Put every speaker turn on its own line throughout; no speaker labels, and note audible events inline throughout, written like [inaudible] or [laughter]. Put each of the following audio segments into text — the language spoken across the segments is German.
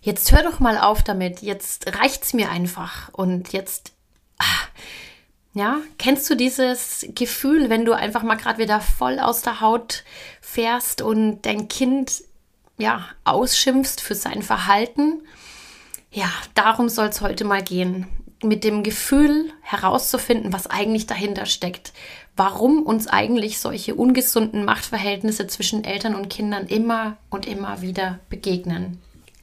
jetzt hör doch mal auf damit, jetzt reicht's mir einfach und jetzt, ah, ja, kennst du dieses Gefühl, wenn du einfach mal gerade wieder voll aus der Haut fährst und dein Kind, ja, ausschimpfst für sein Verhalten? Ja, darum soll es heute mal gehen. Mit dem Gefühl herauszufinden, was eigentlich dahinter steckt. Warum uns eigentlich solche ungesunden Machtverhältnisse zwischen Eltern und Kindern immer und immer wieder begegnen.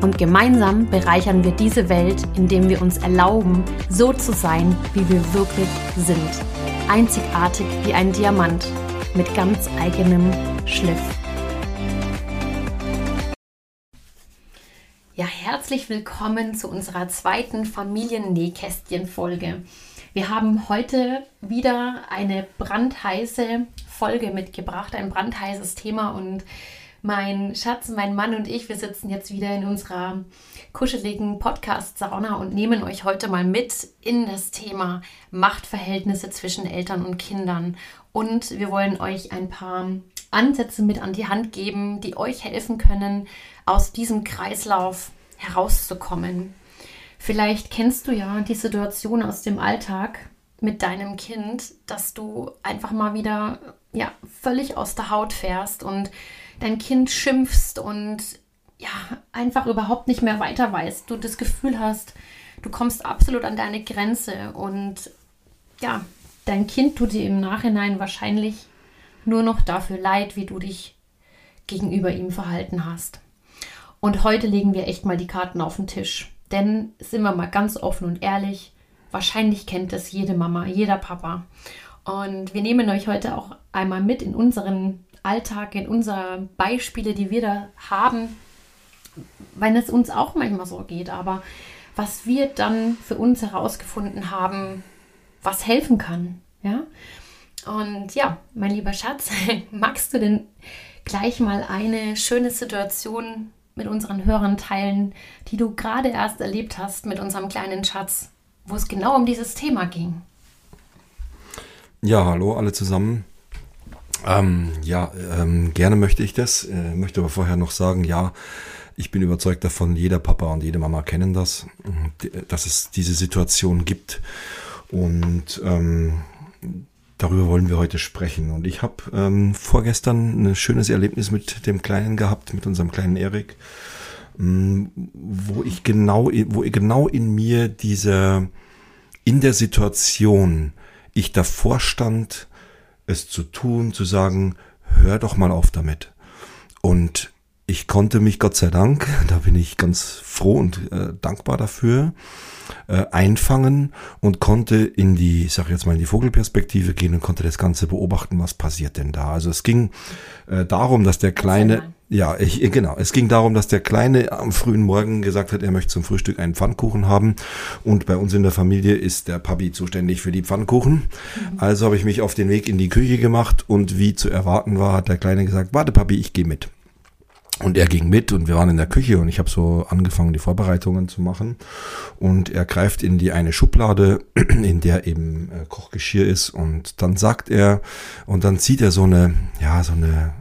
Und gemeinsam bereichern wir diese Welt, indem wir uns erlauben, so zu sein, wie wir wirklich sind. Einzigartig wie ein Diamant mit ganz eigenem Schliff. Ja, herzlich willkommen zu unserer zweiten Familiennähkästchen-Folge. Wir haben heute wieder eine brandheiße Folge mitgebracht, ein brandheißes Thema und mein Schatz, mein Mann und ich, wir sitzen jetzt wieder in unserer kuscheligen Podcast-Sauna und nehmen euch heute mal mit in das Thema Machtverhältnisse zwischen Eltern und Kindern. Und wir wollen euch ein paar Ansätze mit an die Hand geben, die euch helfen können, aus diesem Kreislauf herauszukommen. Vielleicht kennst du ja die Situation aus dem Alltag mit deinem Kind, dass du einfach mal wieder ja, völlig aus der Haut fährst und dein Kind schimpfst und ja, einfach überhaupt nicht mehr weiter weißt. Du das Gefühl hast, du kommst absolut an deine Grenze und ja, dein Kind tut dir im Nachhinein wahrscheinlich nur noch dafür leid, wie du dich gegenüber ihm verhalten hast. Und heute legen wir echt mal die Karten auf den Tisch. Denn sind wir mal ganz offen und ehrlich, wahrscheinlich kennt das jede Mama, jeder Papa. Und wir nehmen euch heute auch einmal mit in unseren Alltag, in unsere Beispiele, die wir da haben, wenn es uns auch manchmal so geht, aber was wir dann für uns herausgefunden haben, was helfen kann, ja. Und ja, mein lieber Schatz, [laughs] magst du denn gleich mal eine schöne Situation mit unseren Hörern teilen, die du gerade erst erlebt hast mit unserem kleinen Schatz, wo es genau um dieses Thema ging?
Ja, hallo alle zusammen. Ähm, ja, ähm, gerne möchte ich das. Äh, möchte aber vorher noch sagen, ja, ich bin überzeugt davon, jeder Papa und jede Mama kennen das, dass es diese Situation gibt. Und ähm, darüber wollen wir heute sprechen. Und ich habe ähm, vorgestern ein schönes Erlebnis mit dem Kleinen gehabt, mit unserem kleinen Erik, ähm, wo ich genau, wo genau in mir diese, in der Situation, ich davor stand, es zu tun, zu sagen, hör doch mal auf damit. Und ich konnte mich Gott sei Dank, [laughs] da bin ich ganz froh und äh, dankbar dafür, äh, einfangen und konnte in die, ich sag jetzt mal in die Vogelperspektive gehen und konnte das Ganze beobachten, was passiert denn da. Also es ging äh, darum, dass der kleine, ja, ich, genau, es ging darum, dass der kleine am frühen Morgen gesagt hat, er möchte zum Frühstück einen Pfannkuchen haben und bei uns in der Familie ist der Papi zuständig für die Pfannkuchen. Mhm. Also habe ich mich auf den Weg in die Küche gemacht und wie zu erwarten war, hat der Kleine gesagt, warte Papi, ich gehe mit. Und er ging mit und wir waren in der Küche und ich habe so angefangen, die Vorbereitungen zu machen. Und er greift in die eine Schublade, [clears throat] in der eben äh, Kochgeschirr ist. Und dann sagt er, und dann zieht er so eine, ja, so eine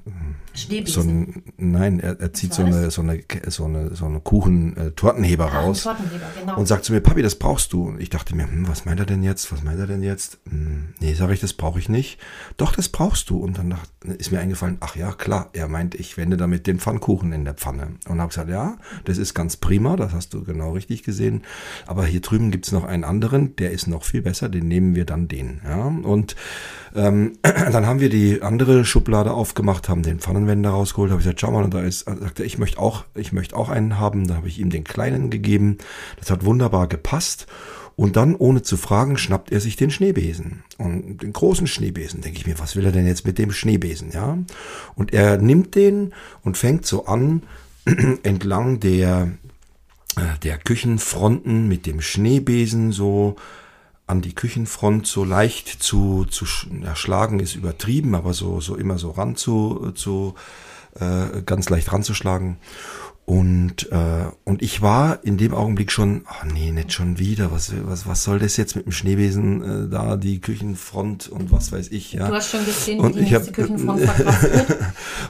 so ein, nein, er, er zieht so eine, so eine, so eine, so eine Kuchen-Tortenheber äh, ah, raus Tortenheber, genau. und sagt zu mir, Papi, das brauchst du. Und ich dachte mir, hm, was meint er denn jetzt? Was meint er denn jetzt? Hm, nee, sage ich, das brauche ich nicht. Doch, das brauchst du. Und dann ist mir eingefallen, ach ja, klar, er meint, ich wende damit den Pfannkuchen in der Pfanne. Und habe gesagt, ja, das ist ganz prima, das hast du genau richtig gesehen. Aber hier drüben gibt's noch einen anderen, der ist noch viel besser, den nehmen wir dann den. Ja, und ähm, [clears throat] dann haben wir die andere Schublade aufgemacht, haben den Pfannenwender rausgeholt, habe ich gesagt, schau mal, und da ist, sagte ich möchte auch, ich möchte auch einen haben. Da habe ich ihm den kleinen gegeben. Das hat wunderbar gepasst. Und dann, ohne zu fragen, schnappt er sich den Schneebesen. Und den großen Schneebesen. Denke ich mir, was will er denn jetzt mit dem Schneebesen, ja? Und er nimmt den und fängt so an, [clears throat] entlang der äh, der Küchenfronten mit dem Schneebesen so an die Küchenfront so leicht zu, zu ja, schlagen ist übertrieben, aber so, so immer so ran zu, zu äh, ganz leicht ranzuschlagen. Und, äh, und ich war in dem Augenblick schon, ach nee, nicht schon wieder, was, was, was soll das jetzt mit dem Schneebesen äh, da, die Küchenfront und was weiß ich, ja.
Du hast schon gesehen,
und
wie
ich
die
hab,
nächste Küchenfront verkauft [laughs] wird.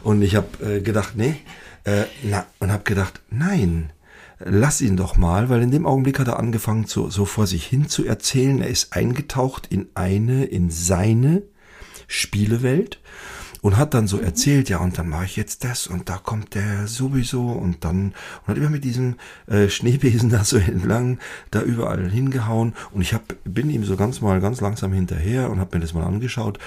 Und ich habe äh, gedacht, nee, äh, na, und habe gedacht, nein, lass ihn doch mal, weil in dem Augenblick hat er angefangen, so, so vor sich hin zu erzählen. Er ist eingetaucht in eine, in seine Spielewelt und hat dann so erzählt, ja, und dann mache ich jetzt das und da kommt der sowieso und dann und hat immer mit diesem äh, Schneebesen [laughs] da so entlang da überall hingehauen und ich hab, bin ihm so ganz mal ganz langsam hinterher und habe mir das mal angeschaut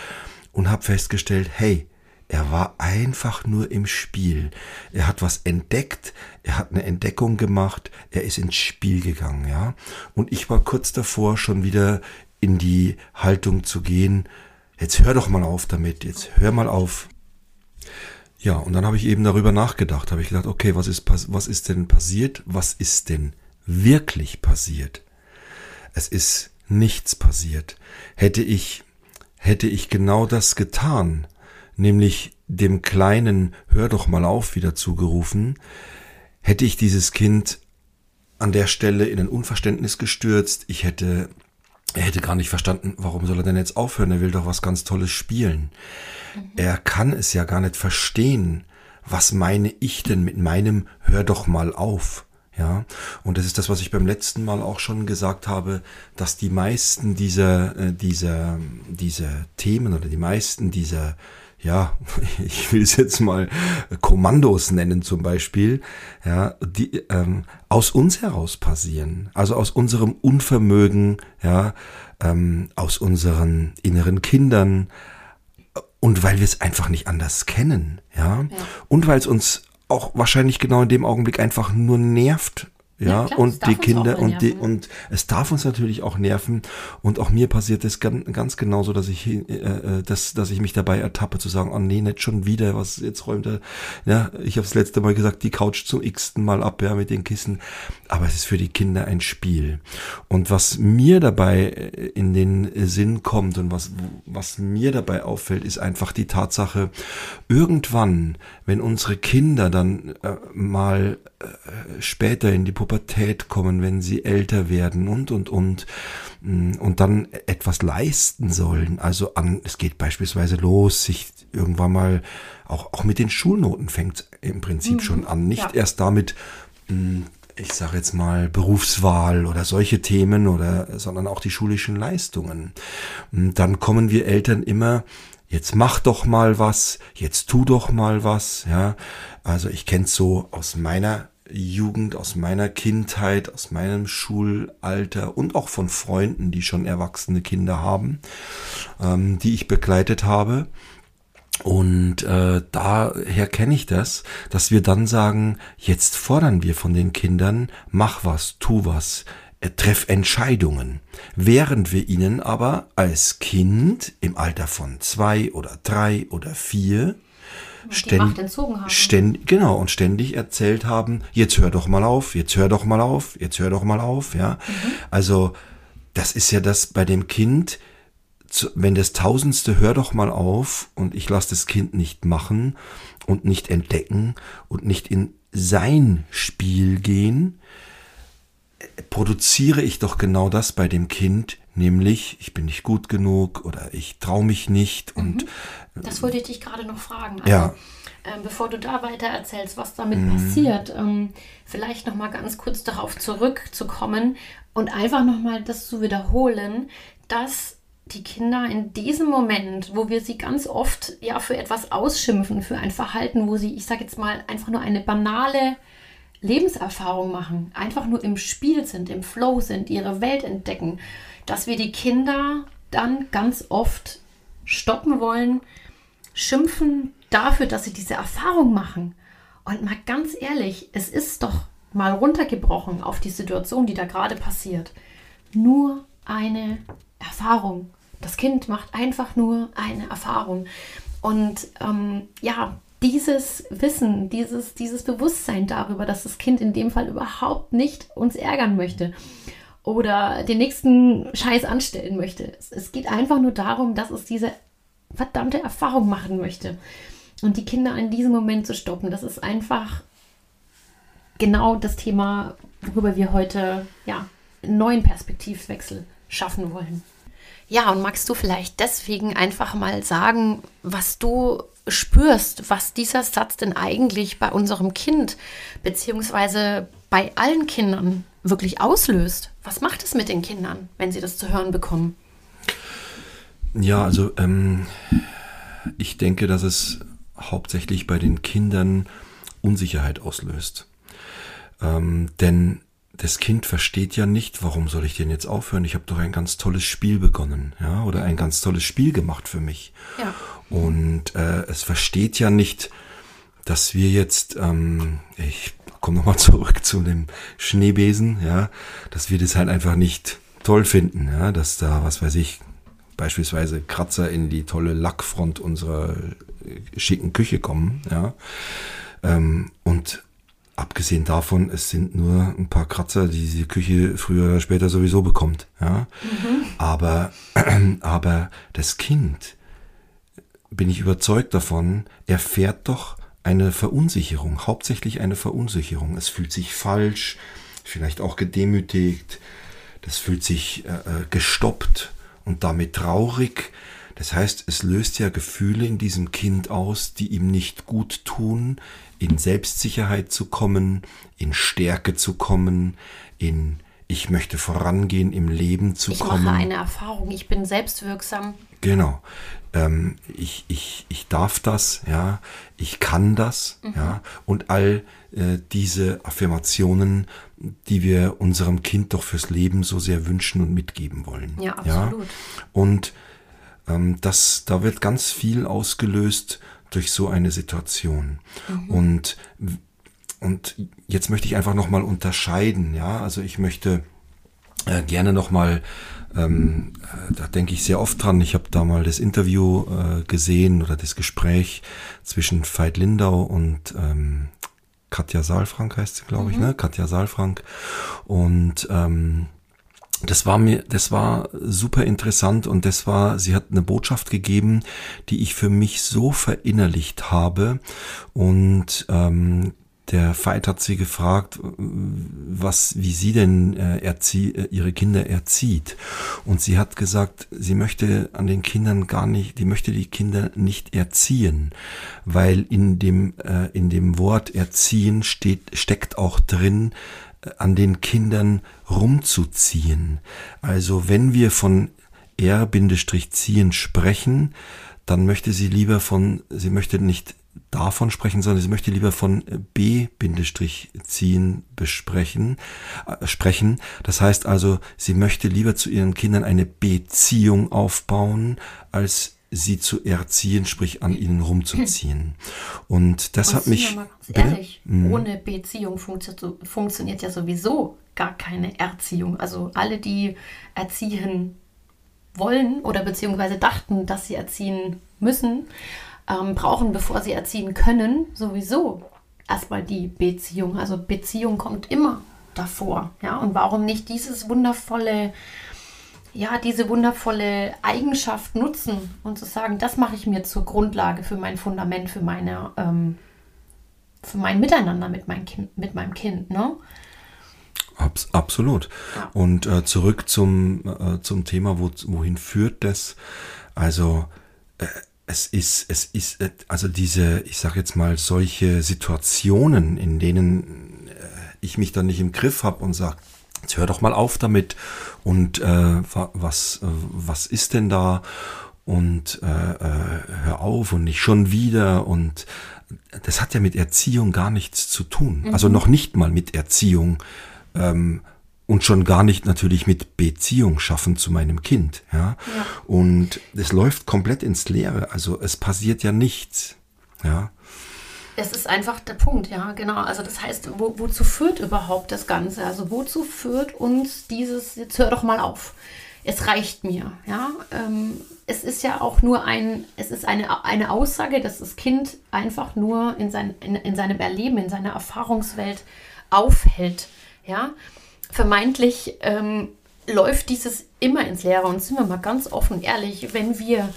und habe festgestellt, hey, er war einfach nur im Spiel. Er hat was entdeckt, er hat eine Entdeckung gemacht, er ist ins Spiel gegangen, ja. Und ich war kurz davor, schon wieder in die Haltung zu gehen, jetzt hör doch mal auf damit, jetzt hör mal auf. Ja, und dann habe ich eben darüber nachgedacht, habe ich gedacht, okay, was ist, was ist denn passiert? Was ist denn wirklich passiert? Es ist nichts passiert. Hätte ich, hätte ich genau das getan, nämlich dem Kleinen Hör doch mal auf wieder zugerufen, hätte ich dieses Kind an der Stelle in ein Unverständnis gestürzt, ich hätte er hätte gar nicht verstanden, warum soll er denn jetzt aufhören? Er will doch was ganz Tolles spielen. Mhm. Er kann es ja gar nicht verstehen. Was meine ich denn mit meinem Hör doch mal auf? Ja, und das ist das, was ich beim letzten Mal auch schon gesagt habe, dass die meisten dieser, äh, dieser, dieser Themen oder die meisten dieser ja, [laughs] ich will es jetzt mal Kommandos nennen zum Beispiel, ja, die ähm, aus uns heraus passieren, also aus unserem Unvermögen, ja, ähm, aus unseren inneren Kindern. Und weil wir es einfach nicht anders kennen, ja, ja. und weil es uns auch wahrscheinlich genau in dem Augenblick einfach nur nervt, ja, klar, und die Kinder und die und es darf uns natürlich auch nerven und auch mir passiert es ganz, ganz genauso, dass ich äh, äh, dass dass ich mich dabei ertappe zu sagen, oh nee, nicht schon wieder, was jetzt räumt er. Ja, ich habe das letzte Mal gesagt, die Couch zum x-ten Mal ab, ja, mit den Kissen, aber es ist für die Kinder ein Spiel. Und was mir dabei äh, in den Sinn kommt und was was mir dabei auffällt, ist einfach die Tatsache, irgendwann, wenn unsere Kinder dann äh, mal später in die Pubertät kommen, wenn sie älter werden und, und, und, mm, und dann etwas leisten sollen. Also an, es geht beispielsweise los, sich irgendwann mal, auch, auch mit den Schulnoten fängt im Prinzip mhm. schon an. Nicht ja. erst damit, mm, ich sage jetzt mal Berufswahl oder solche Themen oder, sondern auch die schulischen Leistungen. Und dann kommen wir Eltern immer jetzt mach doch mal was, jetzt tu doch mal was, ja. Also ich kenn's so aus meiner Jugend, aus meiner Kindheit, aus meinem Schulalter und auch von Freunden, die schon erwachsene Kinder haben, ähm, die ich begleitet habe. Und äh, daher kenne ich das, dass wir dann sagen, jetzt fordern wir von den Kindern, mach was, tu was, treff Entscheidungen, während wir ihnen aber als Kind im Alter von zwei oder drei oder vier ständig, ständig, genau, und ständig erzählt haben, jetzt hör doch mal auf, jetzt hör doch mal auf, jetzt hör doch mal auf, ja. Mhm. Also, das ist ja das bei dem Kind, wenn das tausendste hör doch mal auf und ich lasse das Kind nicht machen und nicht entdecken und nicht in sein Spiel gehen, produziere ich doch genau das bei dem Kind, nämlich ich bin nicht gut genug oder ich traue mich nicht und
mhm. das wollte ich dich gerade noch fragen. Also, ja. Ähm, bevor du da weiter erzählst, was damit mhm. passiert, ähm, vielleicht noch mal ganz kurz darauf zurückzukommen und einfach noch mal das zu wiederholen, dass die Kinder in diesem Moment, wo wir sie ganz oft ja für etwas ausschimpfen, für ein Verhalten, wo sie, ich sage jetzt mal, einfach nur eine banale Lebenserfahrung machen, einfach nur im Spiel sind, im Flow sind, ihre Welt entdecken, dass wir die Kinder dann ganz oft stoppen wollen, schimpfen dafür, dass sie diese Erfahrung machen. Und mal ganz ehrlich, es ist doch mal runtergebrochen auf die Situation, die da gerade passiert. Nur eine Erfahrung. Das Kind macht einfach nur eine Erfahrung. Und ähm, ja, dieses Wissen, dieses, dieses Bewusstsein darüber, dass das Kind in dem Fall überhaupt nicht uns ärgern möchte oder den nächsten Scheiß anstellen möchte. Es, geht einfach nur darum, dass es diese verdammte Erfahrung machen möchte. Und die Kinder in diesem Moment zu stoppen, das ist einfach genau das Thema, worüber wir heute ja, einen neuen Perspektivwechsel schaffen wollen. Ja, und magst du vielleicht deswegen einfach mal sagen, was du spürst, was dieser Satz denn eigentlich bei unserem Kind beziehungsweise bei allen Kindern wirklich auslöst? Was macht es mit den Kindern, wenn sie das zu hören bekommen?
Ja, also ähm, ich denke, dass es hauptsächlich bei den Kindern Unsicherheit auslöst. Ähm, denn das Kind versteht ja nicht, warum soll ich denn jetzt aufhören? Ich habe doch ein ganz tolles Spiel begonnen, ja, oder ein ganz tolles Spiel gemacht für mich. Ja. Und äh, es versteht ja nicht, dass wir jetzt, ähm, ich komme nochmal [laughs] zurück zu dem Schneebesen, ja, dass wir das halt einfach nicht toll finden, ja, dass da, was weiß ich, beispielsweise Kratzer in die tolle Lackfront unserer äh, schicken Küche kommen, ja. Ähm, und abgesehen davon, es sind nur ein paar Kratzer, die die Küche früher oder später sowieso bekommt, ja. Mhm. Aber, [clears throat] aber das Kind, bin ich überzeugt davon, erfährt doch eine Verunsicherung, hauptsächlich eine Verunsicherung. Es fühlt sich falsch, vielleicht auch gedemütigt, das fühlt sich äh, äh, gestoppt und damit traurig. Das heißt, es löst ja Gefühle in diesem Kind aus, die ihm nicht gut tun, in Selbstsicherheit zu kommen, in Stärke zu kommen, in ich möchte vorangehen im Leben zu
ich
kommen.
Ich mache eine Erfahrung, ich bin selbstwirksam.
Genau ähm, ich, ich, ich darf das, ja, ich kann das, mhm. ja, und all äh, diese Affirmationen, die wir unserem Kind doch fürs Leben so sehr wünschen und mitgeben wollen. Ja, absolut. Ja? Und ähm, das, da wird ganz viel ausgelöst durch so eine Situation. Mhm. Und, und jetzt möchte ich einfach nochmal unterscheiden, ja, also ich möchte äh, gerne nochmal ähm, äh, da denke ich sehr oft dran. Ich habe da mal das Interview äh, gesehen oder das Gespräch zwischen Veit Lindau und ähm, Katja Saalfrank heißt sie, glaube ich, mhm. ne? Katja Saalfrank. Und ähm, das war mir, das war super interessant und das war, sie hat eine Botschaft gegeben, die ich für mich so verinnerlicht habe und ähm, der Veit hat sie gefragt, was, wie sie denn äh, erzie äh, ihre Kinder erzieht. Und sie hat gesagt, sie möchte an den Kindern gar nicht, die möchte die Kinder nicht erziehen, weil in dem, äh, in dem Wort erziehen steht, steckt auch drin, an den Kindern rumzuziehen. Also wenn wir von R-ziehen sprechen, dann möchte sie lieber von, sie möchte nicht davon sprechen, sondern sie möchte lieber von B-Ziehen besprechen, äh, sprechen. Das heißt also, sie möchte lieber zu ihren Kindern eine Beziehung aufbauen, als sie zu erziehen, sprich an ihnen rumzuziehen. Und das Und hat mich.
Mal ehrlich, mhm. ohne Beziehung funktio funktioniert ja sowieso gar keine Erziehung. Also alle, die erziehen wollen oder beziehungsweise dachten, dass sie erziehen müssen, ähm, brauchen, bevor sie erziehen können, sowieso erstmal die Beziehung. Also Beziehung kommt immer davor. Ja? Und warum nicht dieses wundervolle, ja, diese wundervolle Eigenschaft nutzen und zu sagen, das mache ich mir zur Grundlage für mein Fundament, für meine, ähm, für mein Miteinander mit, mein kind, mit meinem Kind. Ne?
Abs absolut. Ja. Und äh, zurück zum, äh, zum Thema, wo, wohin führt das? Also äh, es ist, es ist, äh, also diese, ich sage jetzt mal, solche Situationen, in denen äh, ich mich dann nicht im Griff habe und sage, jetzt hör doch mal auf damit und äh, was, äh, was ist denn da und äh, äh, hör auf und nicht schon wieder und das hat ja mit Erziehung gar nichts zu tun. Mhm. Also noch nicht mal mit Erziehung. Ähm, und schon gar nicht natürlich mit Beziehung schaffen zu meinem Kind. Ja? ja. Und es läuft komplett ins Leere. Also es passiert ja nichts. Ja.
Es ist einfach der Punkt, ja, genau. Also das heißt, wo, wozu führt überhaupt das Ganze? Also wozu führt uns dieses, jetzt hör doch mal auf, es reicht mir, ja. Ähm, es ist ja auch nur ein, es ist eine, eine Aussage, dass das Kind einfach nur in, sein, in, in seinem Erleben, in seiner Erfahrungswelt aufhält. Ja, vermeintlich ähm, läuft dieses immer ins Leere. Und sind wir mal ganz offen ehrlich, wenn wir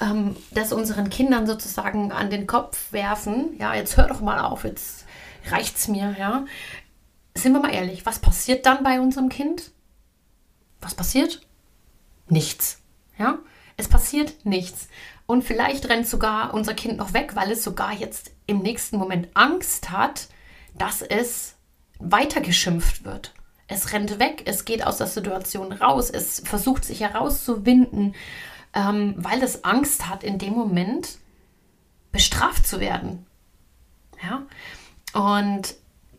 ähm, das unseren Kindern sozusagen an den Kopf werfen, ja, jetzt hör doch mal auf, jetzt reicht's mir, ja. Sind wir mal ehrlich, was passiert dann bei unserem Kind? Was passiert? Nichts, ja. Es passiert nichts. Und vielleicht rennt sogar unser Kind noch weg, weil es sogar jetzt im nächsten Moment Angst hat, dass es weitergeschimpft wird. Es rennt weg, es geht aus der Situation raus, es versucht sich herauszuwinden, ähm, weil es Angst hat, in dem Moment bestraft zu werden. Ja, und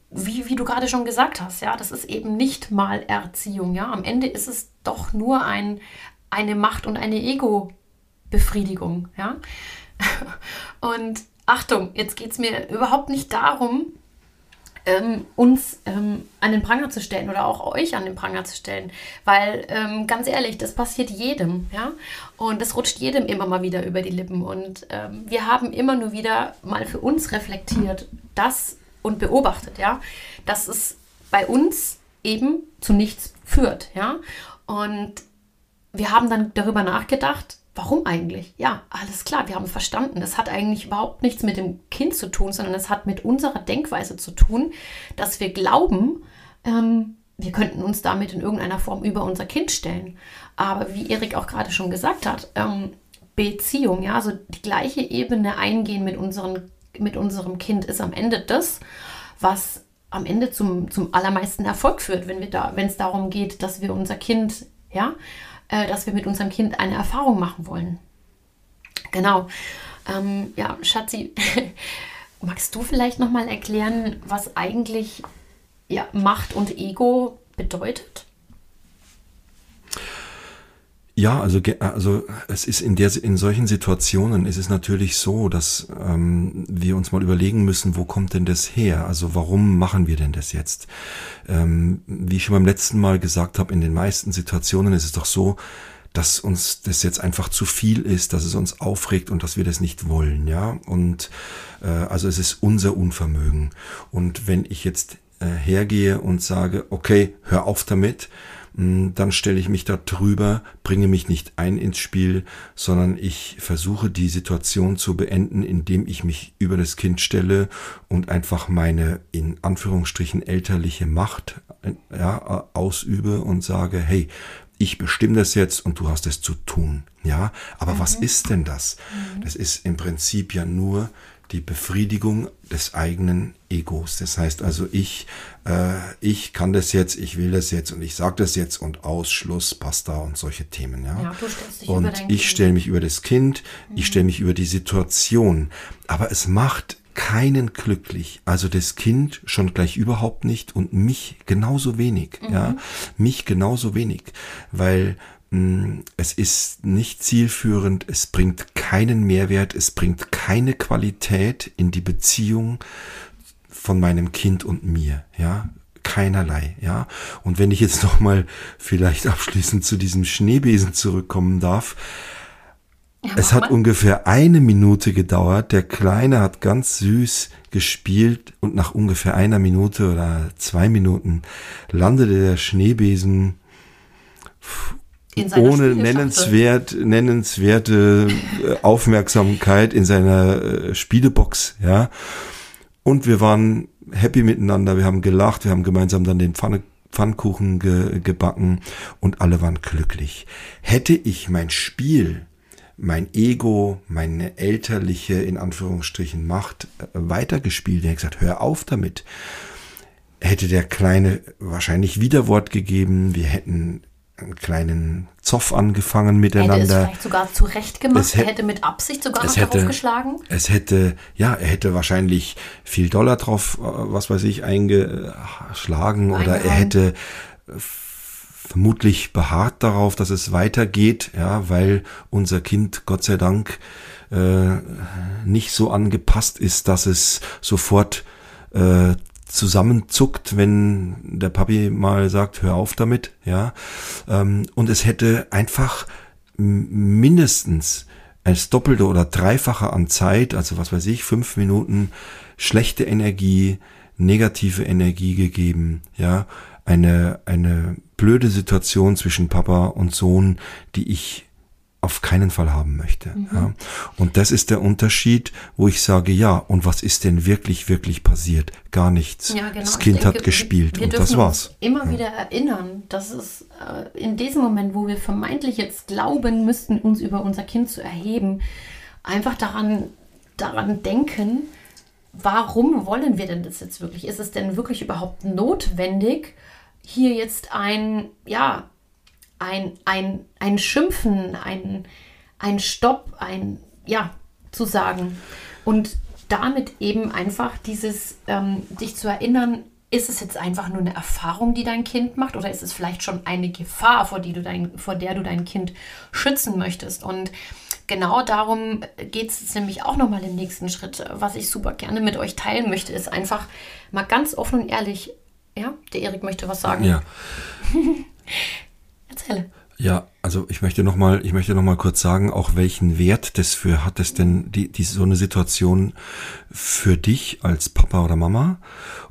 wie, wie du gerade schon gesagt hast, ja, das ist eben nicht mal Erziehung. Ja, am Ende ist es doch nur ein, eine Macht- und eine Ego-Befriedigung. Ja, [laughs] und Achtung, jetzt geht es mir überhaupt nicht darum, ähm, uns ähm, an den Pranger zu stellen oder auch euch an den Pranger zu stellen. Weil, ähm, ganz ehrlich, das passiert jedem, ja. Und das rutscht jedem immer mal wieder über die Lippen. Und ähm, wir haben immer nur wieder mal für uns reflektiert, das und beobachtet, ja, dass es bei uns eben zu nichts führt, ja. Und wir haben dann darüber nachgedacht, warum eigentlich? Ja, alles klar, wir haben verstanden. Das hat eigentlich überhaupt nichts mit dem Kind zu tun, sondern es hat mit unserer Denkweise zu tun, dass wir glauben, ähm, wir könnten uns damit in irgendeiner Form über unser Kind stellen. Aber wie Erik auch gerade schon gesagt hat, ähm, Beziehung, ja, also die gleiche Ebene eingehen mit, unseren, mit unserem Kind ist am Ende das, was am Ende zum, zum allermeisten Erfolg führt, wenn da, wenn es darum geht, dass wir unser Kind, ja, äh, dass wir mit unserem Kind eine Erfahrung machen wollen. Genau. Ähm, ja, Schatzi, [laughs] magst du vielleicht nochmal erklären, was eigentlich ja, Macht und Ego bedeutet?
Ja, also, also es ist in der in solchen Situationen ist es natürlich so, dass ähm, wir uns mal überlegen müssen, wo kommt denn das her? Also warum machen wir denn das jetzt? Ähm, wie ich schon beim letzten Mal gesagt habe, in den meisten Situationen ist es doch so, dass uns das jetzt einfach zu viel ist, dass es uns aufregt und dass wir das nicht wollen, ja. Und äh, also es ist unser Unvermögen. Und wenn ich jetzt äh, hergehe und sage, okay, hör auf damit, dann stelle ich mich da drüber, bringe mich nicht ein ins Spiel, sondern ich versuche die Situation zu beenden, indem ich mich über das Kind stelle und einfach meine in Anführungsstrichen elterliche Macht ja, ausübe und sage, hey, ich bestimme das jetzt und du hast es zu tun. Ja, aber mhm. was ist denn das? Mhm. Das ist im Prinzip ja nur die Befriedigung des eigenen Egos. Das heißt also, ich, äh, ich kann das jetzt, ich will das jetzt und ich sage das jetzt und Ausschluss, Pasta und solche Themen. Ja, ja und ich stelle mich über das Kind, mhm. ich stelle mich über die Situation. Aber es macht keinen glücklich. Also das Kind schon gleich überhaupt nicht und mich genauso wenig. Mhm. Ja, mich genauso wenig, weil es ist nicht zielführend, es bringt keinen Mehrwert, es bringt keine Qualität in die Beziehung von meinem Kind und mir, ja, keinerlei, ja. Und wenn ich jetzt [laughs] noch mal vielleicht abschließend zu diesem Schneebesen zurückkommen darf, ja, es hat mal. ungefähr eine Minute gedauert. Der Kleine hat ganz süß gespielt und nach ungefähr einer Minute oder zwei Minuten landete der Schneebesen ohne nennenswert, nennenswerte äh, Aufmerksamkeit in seiner äh, Spielebox, ja. Und wir waren happy miteinander, wir haben gelacht, wir haben gemeinsam dann den Pfanne, Pfannkuchen ge, gebacken und alle waren glücklich. Hätte ich mein Spiel, mein Ego, meine elterliche, in Anführungsstrichen, Macht äh, weitergespielt, hätte gesagt, hör auf damit, hätte der Kleine wahrscheinlich Widerwort gegeben, wir hätten einen kleinen Zoff angefangen miteinander. Hätte es
vielleicht sogar zurecht gemacht, es hätte, er hätte mit Absicht sogar noch hätte, darauf geschlagen.
Es hätte, ja, er hätte wahrscheinlich viel Dollar drauf, äh, was weiß ich, eingeschlagen oder er hätte vermutlich beharrt darauf, dass es weitergeht, ja, weil unser Kind, Gott sei Dank, äh, nicht so angepasst ist, dass es sofort äh, zusammenzuckt, wenn der Papi mal sagt, hör auf damit, ja. Ähm, und es hätte einfach mindestens als Doppelte oder Dreifache an Zeit, also was weiß ich, fünf Minuten schlechte Energie, negative Energie gegeben, ja, eine, eine blöde Situation zwischen Papa und Sohn, die ich auf keinen Fall haben möchte. Mhm. Ja. Und das ist der Unterschied, wo ich sage, ja, und was ist denn wirklich, wirklich passiert? Gar nichts. Ja, genau. Das Kind denke, hat gespielt wir, wir und das war's.
immer ja. wieder erinnern, dass es äh, in diesem Moment, wo wir vermeintlich jetzt glauben müssten, uns über unser Kind zu erheben, einfach daran, daran denken, warum wollen wir denn das jetzt wirklich? Ist es denn wirklich überhaupt notwendig, hier jetzt ein, ja, ein, ein, ein Schimpfen, ein, ein Stopp, ein Ja zu sagen. Und damit eben einfach dieses, ähm, dich zu erinnern, ist es jetzt einfach nur eine Erfahrung, die dein Kind macht, oder ist es vielleicht schon eine Gefahr, vor, die du dein, vor der du dein Kind schützen möchtest? Und genau darum geht es nämlich auch nochmal im nächsten Schritt. Was ich super gerne mit euch teilen möchte, ist einfach mal ganz offen und ehrlich. Ja, der Erik möchte was sagen.
Ja. [laughs]
Erzähle.
Ja, also ich möchte noch mal, ich möchte noch mal kurz sagen, auch welchen Wert das für hat es denn die, die so eine Situation für dich als Papa oder Mama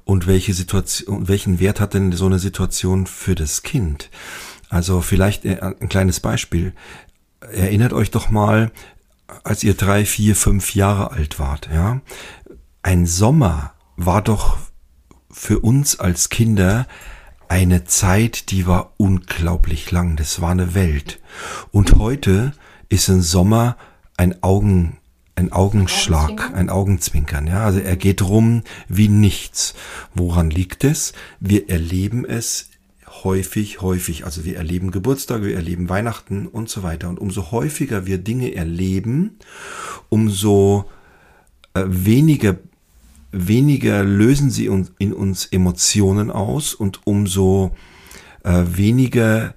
und welche Situation, welchen Wert hat denn so eine Situation für das Kind? Also vielleicht äh, ein kleines Beispiel. Erinnert euch doch mal, als ihr drei, vier, fünf Jahre alt wart, ja. Ein Sommer war doch für uns als Kinder eine Zeit, die war unglaublich lang. Das war eine Welt. Und heute ist ein Sommer ein Augen, ein Augenschlag, ein Augenzwinkern. Ja, also er geht rum wie nichts. Woran liegt es? Wir erleben es häufig, häufig. Also wir erleben Geburtstag, wir erleben Weihnachten und so weiter. Und umso häufiger wir Dinge erleben, umso äh, weniger weniger lösen sie in uns Emotionen aus und umso äh, weniger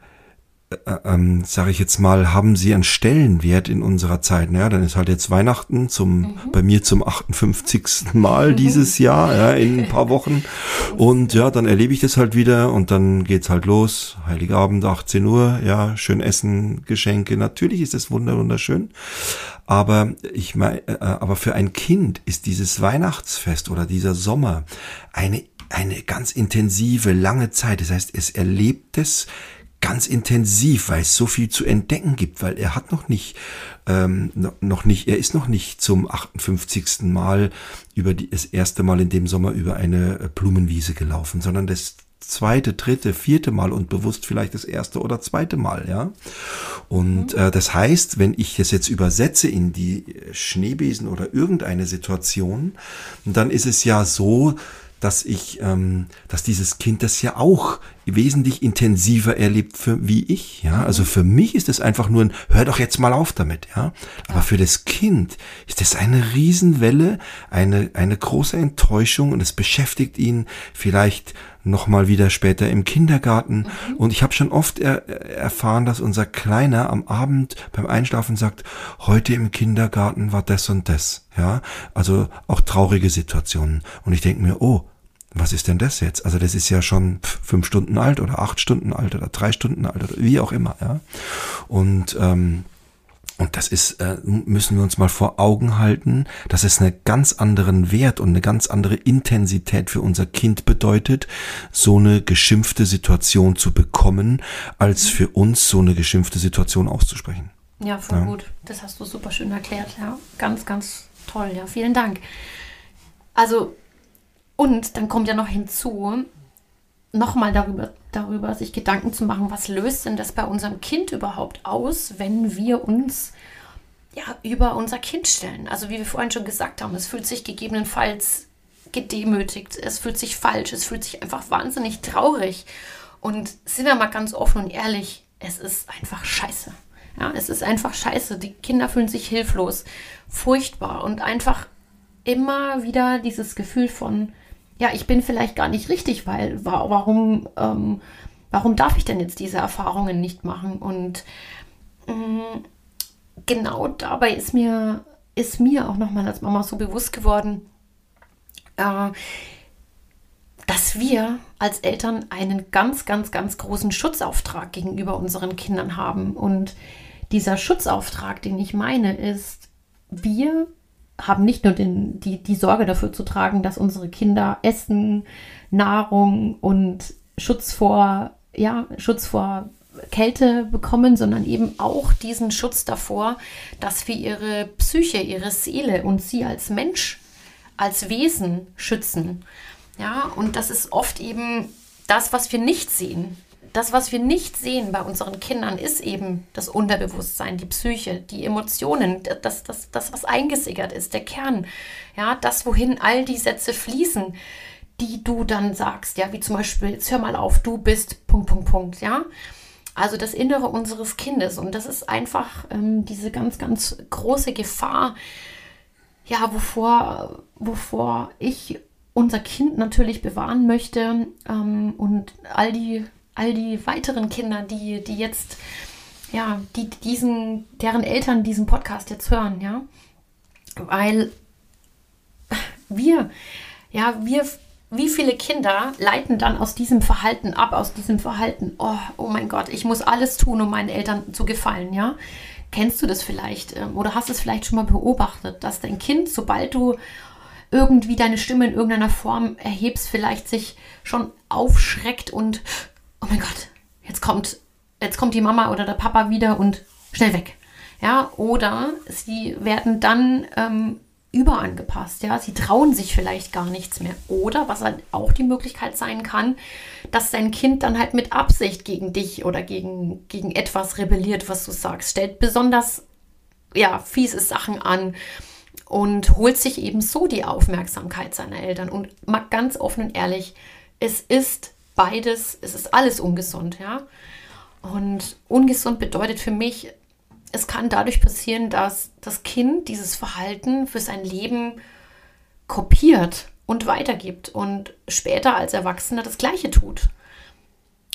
äh, ähm, sage ich jetzt mal, haben sie einen Stellenwert in unserer Zeit. Naja, dann ist halt jetzt Weihnachten zum, mhm. bei mir zum 58. Mal dieses Jahr, ja, in ein paar Wochen. [laughs] Und ja, dann erlebe ich das halt wieder und dann geht's halt los. Heiligabend, 18 Uhr, ja, schön essen, Geschenke. Natürlich ist es wunderschön. Aber ich meine, äh, aber für ein Kind ist dieses Weihnachtsfest oder dieser Sommer eine, eine ganz intensive, lange Zeit. Das heißt, es erlebt es ganz intensiv, weil es so viel zu entdecken gibt, weil er hat noch nicht, ähm, noch nicht, er ist noch nicht zum 58. Mal über die, das erste Mal in dem Sommer über eine äh, Blumenwiese gelaufen, sondern das zweite, dritte, vierte Mal und bewusst vielleicht das erste oder zweite Mal, ja. Und mhm. äh, das heißt, wenn ich das jetzt übersetze in die Schneebesen oder irgendeine Situation, dann ist es ja so, dass ich, ähm, dass dieses Kind das ja auch wesentlich intensiver erlebt für, wie ich, ja. Also für mich ist es einfach nur ein, hör doch jetzt mal auf damit, ja. Aber für das Kind ist das eine Riesenwelle, eine, eine große Enttäuschung und es beschäftigt ihn vielleicht nochmal wieder später im Kindergarten. Mhm. Und ich habe schon oft er, erfahren, dass unser Kleiner am Abend beim Einschlafen sagt, heute im Kindergarten war das und das. Ja, also auch traurige Situationen. Und ich denke mir, oh, was ist denn das jetzt? Also das ist ja schon fünf Stunden alt oder acht Stunden alt oder drei Stunden alt oder wie auch immer, ja. Und ähm, und das ist, äh, müssen wir uns mal vor Augen halten, dass es einen ganz anderen Wert und eine ganz andere Intensität für unser Kind bedeutet, so eine geschimpfte Situation zu bekommen, als für uns so eine geschimpfte Situation auszusprechen.
Ja, voll ja. gut. Das hast du super schön erklärt. Ja, ganz, ganz toll. Ja, vielen Dank. Also und dann kommt ja noch hinzu, nochmal darüber, darüber sich Gedanken zu machen, was löst denn das bei unserem Kind überhaupt aus, wenn wir uns ja, über unser Kind stellen. Also wie wir vorhin schon gesagt haben, es fühlt sich gegebenenfalls gedemütigt, es fühlt sich falsch, es fühlt sich einfach wahnsinnig traurig. Und sind wir mal ganz offen und ehrlich, es ist einfach scheiße. Ja, es ist einfach scheiße. Die Kinder fühlen sich hilflos, furchtbar und einfach immer wieder dieses Gefühl von, ja, ich bin vielleicht gar nicht richtig, weil warum, ähm, warum darf ich denn jetzt diese Erfahrungen nicht machen? Und ähm, genau dabei ist mir, ist mir auch nochmal als Mama so bewusst geworden, äh, dass wir als Eltern einen ganz, ganz, ganz großen Schutzauftrag gegenüber unseren Kindern haben. Und dieser Schutzauftrag, den ich meine, ist, wir haben nicht nur den, die, die Sorge dafür zu tragen, dass unsere Kinder Essen, Nahrung und Schutz vor, ja, Schutz vor Kälte bekommen, sondern eben auch diesen Schutz davor, dass wir ihre Psyche, ihre Seele und sie als Mensch, als Wesen schützen. Ja, und das ist oft eben das, was wir nicht sehen. Das, was wir nicht sehen bei unseren Kindern, ist eben das Unterbewusstsein, die Psyche, die Emotionen, das, das, das was eingesickert ist, der Kern. Ja, das, wohin all die Sätze fließen, die du dann sagst, ja, wie zum Beispiel, jetzt hör mal auf, du bist Punkt, Punkt, Punkt, ja. Also das Innere unseres Kindes. Und das ist einfach ähm, diese ganz, ganz große Gefahr, ja, wovor, wovor ich unser Kind natürlich bewahren möchte ähm, und all die, all die weiteren Kinder, die, die jetzt, ja, die diesen, deren Eltern diesen Podcast jetzt hören, ja. Weil wir, ja, wir wie viele Kinder leiten dann aus diesem Verhalten ab, aus diesem Verhalten, oh, oh mein Gott, ich muss alles tun, um meinen Eltern zu gefallen, ja? Kennst du das vielleicht ähm, oder hast es vielleicht schon mal beobachtet, dass dein Kind, sobald du irgendwie deine Stimme in irgendeiner Form erhebst, vielleicht sich schon aufschreckt und, oh mein Gott, jetzt kommt, jetzt kommt die Mama oder der Papa wieder und schnell weg. Ja, oder sie werden dann ähm, überangepasst. Ja, sie trauen sich vielleicht gar nichts mehr. Oder was halt auch die Möglichkeit sein kann, dass dein Kind dann halt mit Absicht gegen dich oder gegen, gegen etwas rebelliert, was du sagst, stellt besonders ja, fiese Sachen an und holt sich eben so die Aufmerksamkeit seiner Eltern. Und mal ganz offen und ehrlich, es ist beides, es ist alles ungesund, ja. Und ungesund bedeutet für mich, es kann dadurch passieren, dass das Kind dieses Verhalten für sein Leben kopiert und weitergibt und später als Erwachsener das Gleiche tut.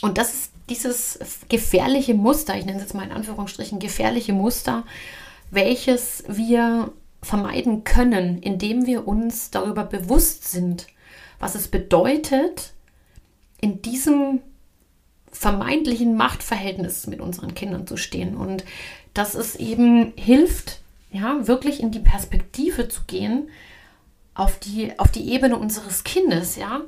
Und das ist dieses gefährliche Muster, ich nenne es jetzt mal in Anführungsstrichen gefährliche Muster, welches wir vermeiden können, indem wir uns darüber bewusst sind, was es bedeutet, in diesem vermeintlichen Machtverhältnis mit unseren Kindern zu stehen. Und dass es eben hilft, ja, wirklich in die Perspektive zu gehen, auf die, auf die Ebene unseres Kindes, ja.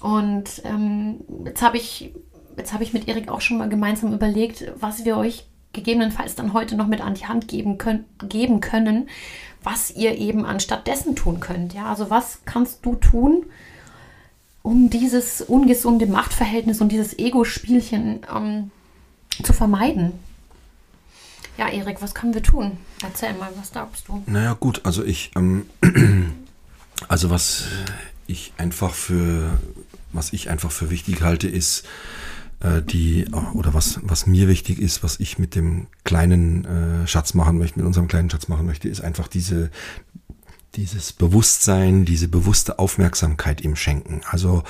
Und ähm, jetzt habe ich, jetzt habe ich mit Erik auch schon mal gemeinsam überlegt, was wir euch gegebenenfalls dann heute noch mit an die Hand geben können, geben können was ihr eben anstattdessen tun könnt. Ja, also was kannst du tun, um dieses ungesunde Machtverhältnis und dieses Ego-Spielchen ähm, zu vermeiden? Ja, Erik, was können wir tun? Erzähl mal, was glaubst du?
Naja, gut, also ich, ähm, [clears throat] also was ich einfach für, was ich einfach für wichtig halte, ist, äh, die, oder was, was mir wichtig ist, was ich mit dem kleinen äh, Schatz machen möchte, mit unserem kleinen Schatz machen möchte, ist einfach diese, dieses Bewusstsein, diese bewusste Aufmerksamkeit ihm schenken. Also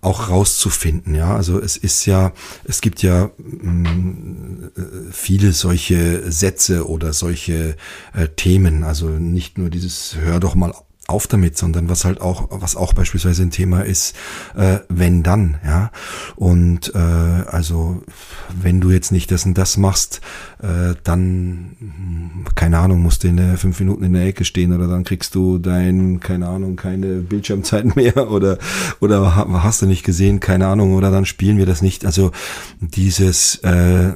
auch rauszufinden, ja. Also es ist ja, es gibt ja mh, mm, äh, viele solche Sätze oder solche äh, Themen. Also nicht nur dieses Hör doch mal auf damit, sondern was halt auch, was auch beispielsweise ein Thema ist, äh, wenn dann, ja. Und äh, also wenn du jetzt nicht das und das machst, äh, dann, hm, keine Ahnung, musst du in der fünf Minuten in der Ecke stehen oder dann kriegst du dein, keine Ahnung, keine Bildschirmzeit [laughs] mehr oder oder hast du nicht gesehen, keine Ahnung, oder dann spielen wir das nicht. Also dieses äh,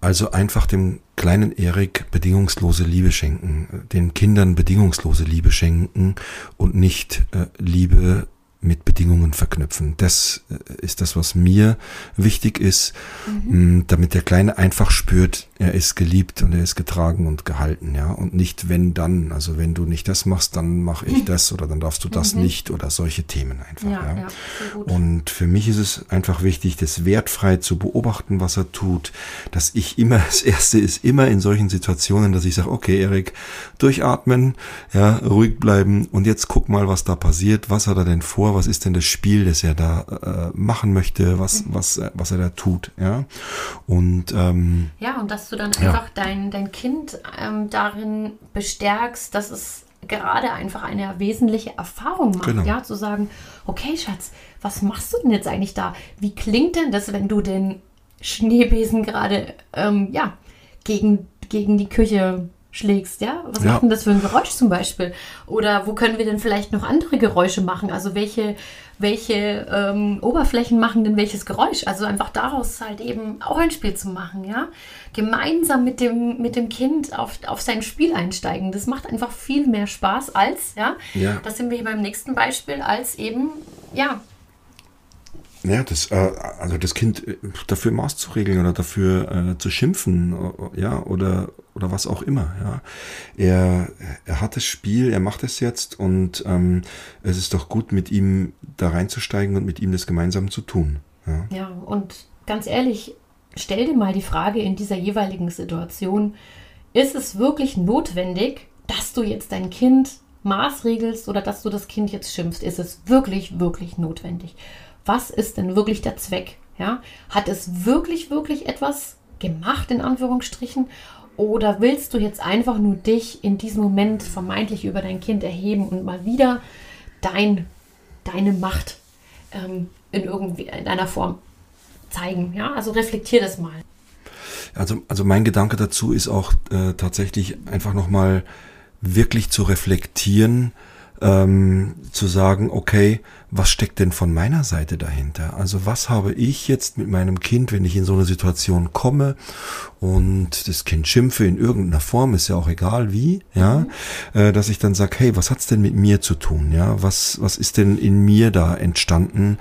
also einfach dem kleinen Erik bedingungslose Liebe schenken, den Kindern bedingungslose Liebe schenken und nicht äh, Liebe mit Bedingungen verknüpfen. Das äh, ist das, was mir wichtig ist, mhm. damit der Kleine einfach spürt, er ist geliebt und er ist getragen und gehalten, ja. Und nicht wenn dann, also wenn du nicht das machst, dann mache ich [laughs] das oder dann darfst du das mhm. nicht oder solche Themen einfach, ja. ja. ja und für mich ist es einfach wichtig, das wertfrei zu beobachten, was er tut, dass ich immer, [laughs] das erste ist immer in solchen Situationen, dass ich sage, okay, Erik, durchatmen, ja, ruhig bleiben und jetzt guck mal, was da passiert, was hat er denn vor, was ist denn das Spiel, das er da äh, machen möchte, was, mhm. was, äh, was er da tut, ja. Und ähm,
ja, und dass du dann einfach ja. dein, dein Kind ähm, darin bestärkst, dass es gerade einfach eine wesentliche Erfahrung macht, genau. ja, zu sagen, okay, Schatz, was machst du denn jetzt eigentlich da? Wie klingt denn das, wenn du den Schneebesen gerade ähm, ja, gegen, gegen die Küche schlägst, ja? Was
Ja.
macht denn das für ein Geräusch zum Beispiel? Oder wo können wir denn vielleicht noch andere Geräusche machen? Also welche, welche ähm, Oberflächen machen denn welches Geräusch? Also einfach daraus halt eben auch ein Spiel zu machen, ja? Gemeinsam mit dem, mit dem Kind auf, auf sein Spiel einsteigen. Das macht einfach viel mehr Spaß als, ja?
Ja.
Das sind wir hier beim nächsten Beispiel, als eben, ja,
Ja, das, äh, also das Kind äh, dafür Maß zu regeln oder dafür äh, zu schimpfen, äh, ja, oder, oder was auch immer, ja. Er, er hat das Spiel, er macht es jetzt und ähm, es ist doch gut, mit ihm da reinzusteigen und mit ihm das gemeinsam zu tun. Ja.
Ja, und ganz ehrlich, stell dir mal die Frage in dieser jeweiligen Situation, ist es wirklich notwendig, dass du jetzt dein Kind maßregelst oder dass du das Kind jetzt schimpfst? Ist es wirklich, wirklich notwendig? Was ist denn wirklich der Zweck? Ja? Hat es wirklich, wirklich etwas gemacht, in Anführungsstrichen? Oder willst du jetzt einfach nur dich in diesem Moment vermeintlich über dein Kind erheben und mal wieder dein, deine Macht ähm, in irgendwie in einer Form zeigen. Ja, also reflektier das mal.
Also, also mein Gedanke dazu ist auch äh, tatsächlich einfach nochmal wirklich zu reflektieren, ähm, zu sagen, okay, was steckt denn von meiner Seite dahinter? Also was habe ich jetzt mit meinem Kind, wenn ich in so eine Situation komme und das Kind schimpfe in irgendeiner Form, ist ja auch egal wie, ja, äh, dass ich dann sage, hey, was hat's denn mit mir zu tun? Ja, was, was ist denn in mir da entstanden?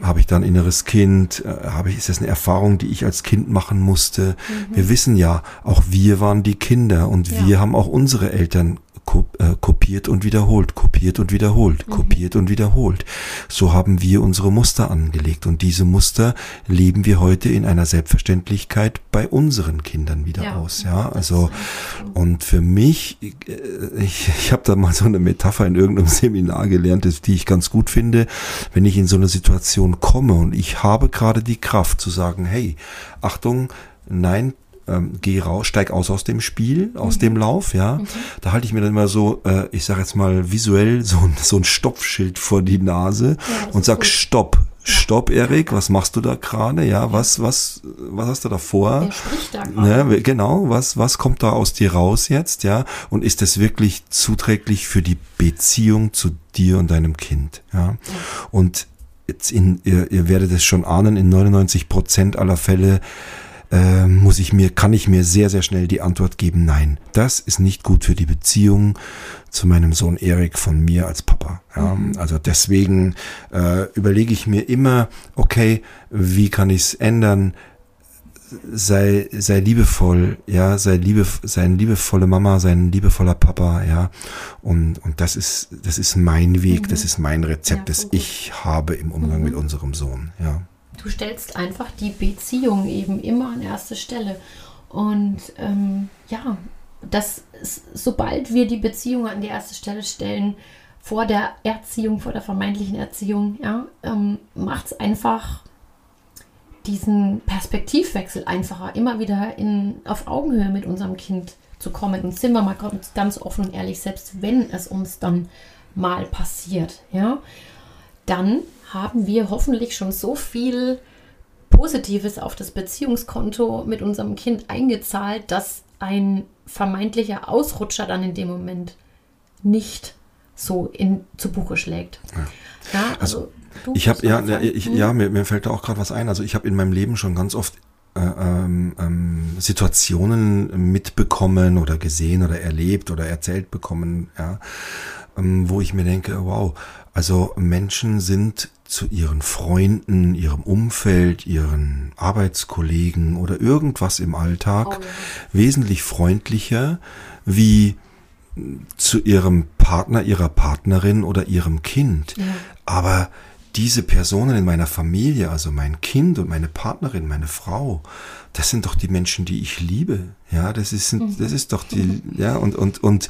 habe ich da ein inneres Kind? Äh, Habe ich, ist das eine Erfahrung, die ich als Kind machen musste? Wir wissen ja, auch wir waren die Kinder und
Ja.
wir haben auch unsere Eltern kopiert und wiederholt, kopiert und wiederholt, kopiert und wiederholt. So haben wir unsere Muster angelegt und diese Muster leben wir heute in einer Selbstverständlichkeit bei unseren Kindern wieder
Ja,
aus. Ja, also und für mich, äh, ich, [laughs] ich habe da mal so eine Metapher in irgendeinem Seminar gelernt, die ich ganz gut finde, wenn ich in so eine Situation komme und ich habe gerade die Kraft zu sagen, hey, Achtung, nein, ähm, geh raus, steig aus aus dem Spiel, aus
Mhm.
dem Lauf, ja. Da halte ich mir dann immer so, äh, ich sage jetzt mal visuell so, ein- so ein Stoppschild vor die Nase
das
und sag
gut.
Stopp, Stopp, Erik, was machst du da gerade? Ja, was, was, was hast du da vor?
Wer spricht da gerade?
Ne, genau, was, was kommt da aus dir raus jetzt, ja? Und ist das wirklich zuträglich für die Beziehung zu dir und deinem Kind, ja? Und jetzt in, ihr, ihr werdet es schon ahnen, in 99 Prozent aller Fälle äh, muss ich mir, kann ich mir sehr, sehr schnell die Antwort geben, nein, das ist nicht gut für die Beziehung zu meinem Sohn Erik von mir als Papa. Ja, Also deswegen äh, überlege ich mir immer, okay, wie kann ich es ändern? sei, sei liebevoll, ja, sei liebe, sei eine liebevolle Mama, sei ein liebevoller Papa, ja. Und, und das ist, das ist mein Weg, das ist mein Rezept,
Ja,
das ich habe im Umgang mit unserem Sohn, ja.
Du stellst einfach die Beziehung eben immer an erste Stelle. Und ähm, ja, das ist, sobald wir die Beziehung an die erste Stelle stellen, vor der Erziehung, vor der vermeintlichen Erziehung, ja, ähm, macht es einfach diesen Perspektivwechsel einfacher, immer wieder in, auf Augenhöhe mit unserem Kind zu kommen. Und sind wir mal ganz, offen und ehrlich, selbst wenn es uns dann mal passiert, ja, dann haben wir hoffentlich schon so viel Positives auf das Beziehungskonto mit unserem Kind eingezahlt, dass ein vermeintlicher Ausrutscher dann in dem Moment nicht so in, zu Buche schlägt. Ja, also, du
Ich habe ja, ja, ich,
hm?
ja mir, mir fällt da auch gerade was ein. Also ich habe in meinem Leben schon ganz oft äh, ähm, ähm, Situationen mitbekommen oder gesehen oder erlebt oder erzählt bekommen, ja, ähm, wo ich mir denke, wow, also Menschen sind zu ihren Freunden, ihrem Umfeld, ihren Arbeitskollegen oder irgendwas im Alltag
Oh ja.
wesentlich freundlicher wie zu ihrem Partner, ihrer Partnerin oder ihrem Kind.
Ja.
Aber diese Personen in meiner Familie, also mein Kind und meine Partnerin, meine Frau, das sind doch die Menschen, die ich liebe. Ja, das ist, das ist doch die, [laughs] ja, und, und, und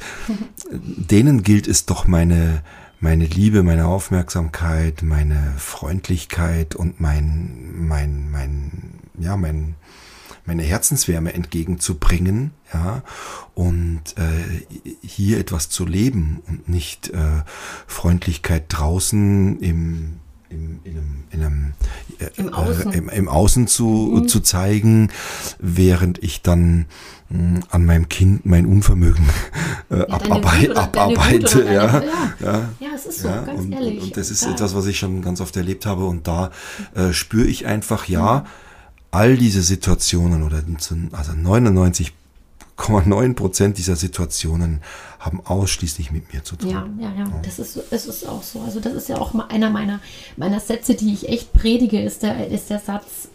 denen gilt es doch meine, meine Liebe, meine Aufmerksamkeit, meine Freundlichkeit und mein, mein, mein, ja, mein, meine Herzenswärme entgegenzubringen, ja, und äh, hier etwas zu leben und nicht äh, Freundlichkeit draußen im im, in einem, in einem
äh, Im Außen,
äh, im, im, Außen zu, mhm. zu zeigen, während ich dann mh, an meinem Kind mein Unvermögen [laughs] äh, ja, abarbeit, abarbeite. Ja,
ja, ja, ja, es ist so, ja, ganz
und,
ehrlich.
Und das ist etwas, was ich schon ganz oft erlebt habe und da äh, spüre ich einfach, ja, mhm. all diese Situationen oder also 99 0,9 Prozent dieser Situationen haben ausschließlich mit mir zu tun.
Ja, ja, ja, das ist, das ist auch so. Also das ist ja auch einer meiner, meiner Sätze, die ich echt predige, ist der, ist der Satz,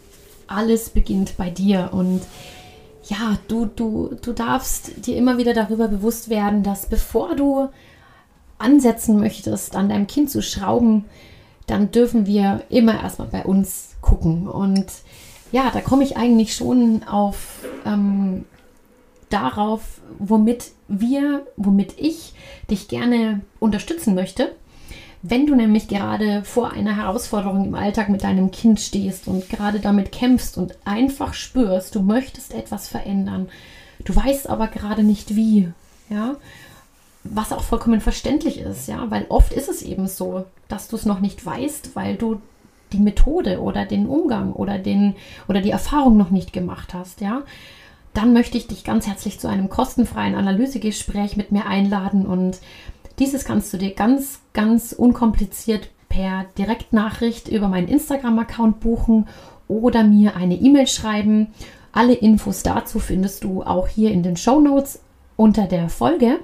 alles beginnt bei dir. Und ja, du, du, du darfst dir immer wieder darüber bewusst werden, dass bevor du ansetzen möchtest, an deinem Kind zu schrauben, dann dürfen wir immer erstmal bei uns gucken. Und ja, da komme ich eigentlich schon auf ähm, darauf, womit wir, womit ich dich gerne unterstützen möchte. Wenn du nämlich gerade vor einer Herausforderung im Alltag mit deinem Kind stehst und gerade damit kämpfst und einfach spürst, du möchtest etwas verändern, du weißt aber gerade nicht wie, ja, was auch vollkommen verständlich ist, ja, weil oft ist es eben so, dass du es noch nicht weißt, weil du die Methode oder den Umgang oder den oder die Erfahrung noch nicht gemacht hast, ja dann möchte ich dich ganz herzlich zu einem kostenfreien Analysegespräch mit mir einladen und dieses kannst du dir ganz, ganz unkompliziert per Direktnachricht über meinen Instagram-Account buchen oder mir eine E-Mail schreiben. Alle Infos dazu findest du auch hier in den Show Notes unter der Folge.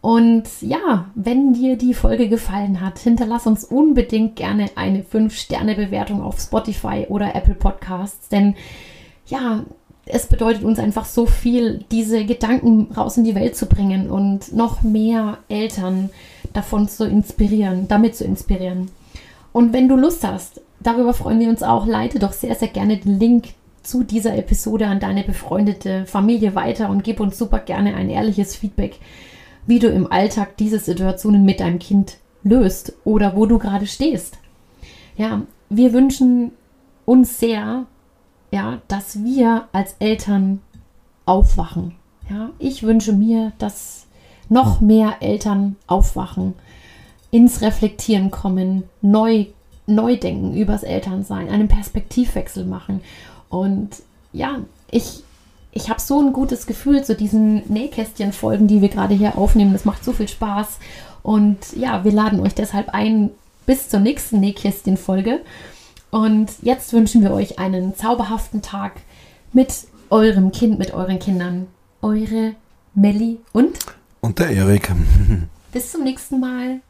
Und ja, wenn dir die Folge gefallen hat, hinterlass uns unbedingt gerne eine 5-Sterne-Bewertung auf Spotify oder Apple Podcasts, denn ja, es bedeutet uns einfach so viel, diese Gedanken raus in die Welt zu bringen und noch mehr Eltern davon zu inspirieren, damit zu inspirieren. Und wenn du Lust hast, darüber freuen wir uns auch, leite doch sehr, sehr gerne den Link zu dieser Episode an deine befreundete Familie weiter und gib uns super gerne ein ehrliches Feedback, wie du im Alltag diese Situationen mit deinem Kind löst oder wo du gerade stehst. Ja, wir wünschen uns sehr, ja, dass wir als Eltern aufwachen. Ja, ich wünsche mir, dass noch mehr Eltern aufwachen, ins Reflektieren kommen, neu, neu denken übers Elternsein, einen Perspektivwechsel machen. Und ja, ich, ich habe so ein gutes Gefühl zu diesen Nähkästchen-Folgen, die wir gerade hier aufnehmen. Das macht so viel Spaß. Und ja, wir laden euch deshalb ein bis zur nächsten Nähkästchen-Folge. Und jetzt wünschen wir euch einen zauberhaften Tag mit eurem Kind, mit euren Kindern. Eure Melli und?
Und der Erik. [laughs]
Bis zum nächsten Mal.